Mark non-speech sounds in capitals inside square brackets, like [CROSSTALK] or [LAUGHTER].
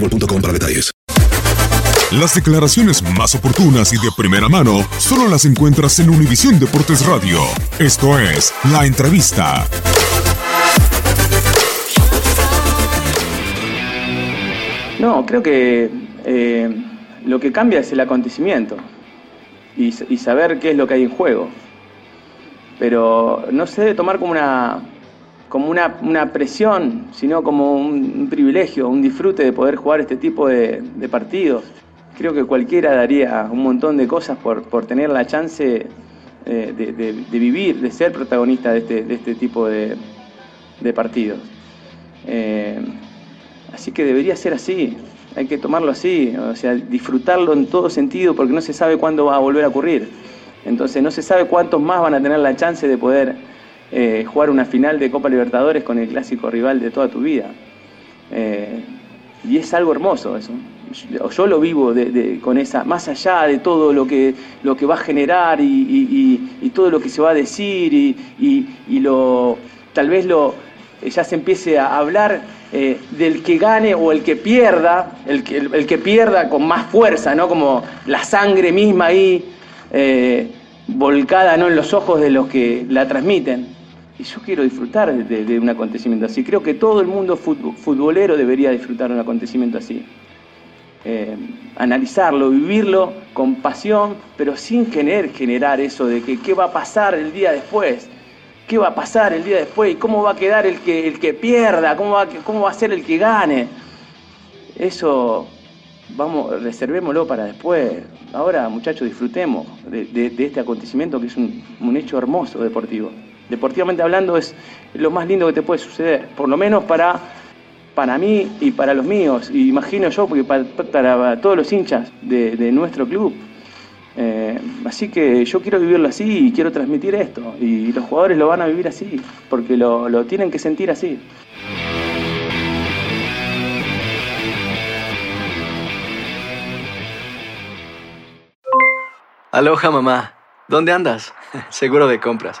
boostmobile.com para detalles. Las declaraciones más oportunas y de primera mano solo las encuentras en Univisión Deportes Radio. Esto es La Entrevista. No, creo que eh, lo que cambia es el acontecimiento y, y saber qué es lo que hay en juego. Pero no se debe tomar como una, como una, una presión, sino como un, privilegio, un disfrute de poder jugar este tipo de, partidos. Creo que cualquiera daría un montón de cosas por, por tener la chance eh, de, de- vivir, de ser protagonista de este, este tipo de, de partidos. Eh, así que debería ser así, hay que tomarlo así, o sea, disfrutarlo en todo sentido porque no se sabe cuándo va a volver a ocurrir. Entonces no se sabe cuántos más van a tener la chance de poder eh, jugar una final de Copa Libertadores con el clásico rival de toda tu vida. Eh, y es algo hermoso eso. Yo, yo lo vivo con esa, más allá de todo lo que, lo que va a generar y, todo lo que se va a decir y, lo tal vez lo eh, ya se empiece a hablar del que gane o el que pierda, el que, el, que pierda con más fuerza, ¿no? Como la sangre misma ahí volcada ¿no? en los ojos de los que la transmiten. Y yo quiero disfrutar de, un acontecimiento así. Creo que todo el mundo fut- futbolero debería disfrutar un acontecimiento así. Eh, analizarlo, vivirlo con pasión, pero sin querer generar eso de que qué va a pasar el día después. ¿Qué va a pasar el día después? ¿Y cómo va a quedar el que, el que pierda? ¿Cómo va, ¿Cómo va a ser el que gane? Eso, vamos, reservémoslo para después. Ahora, muchachos, disfrutemos de, este acontecimiento que es un hecho hermoso deportivo. Deportivamente hablando es lo más lindo que te puede suceder, por lo menos para, para mí y para los míos, y imagino yo, porque para, todos los hinchas de, de nuestro club. Eh, así que yo quiero vivirlo así y quiero transmitir esto, y los jugadores lo van a vivir así, porque lo, lo tienen que sentir así. Aloha mamá. ¿Dónde andas? [LAUGHS] Seguro de compras.